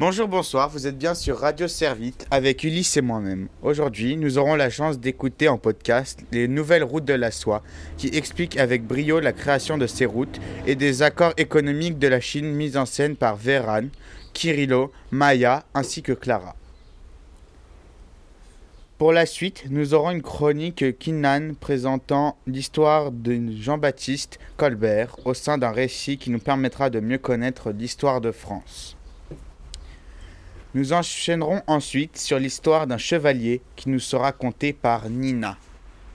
Bonjour, bonsoir, vous êtes bien sur Radio Servite avec Ulysse et moi-même. Aujourd'hui, nous aurons la chance d'écouter en podcast les nouvelles routes de la soie qui expliquent avec brio la création de ces routes et des accords économiques de la Chine mis en scène par Véran, Kirilo, Maya ainsi que Clara. Pour la suite, nous aurons une chronique Kinan présentant l'histoire de Jean-Baptiste Colbert au sein d'un récit qui nous permettra de mieux connaître l'histoire de France. Nous enchaînerons ensuite sur l'histoire d'un chevalier qui nous sera conté par Nina.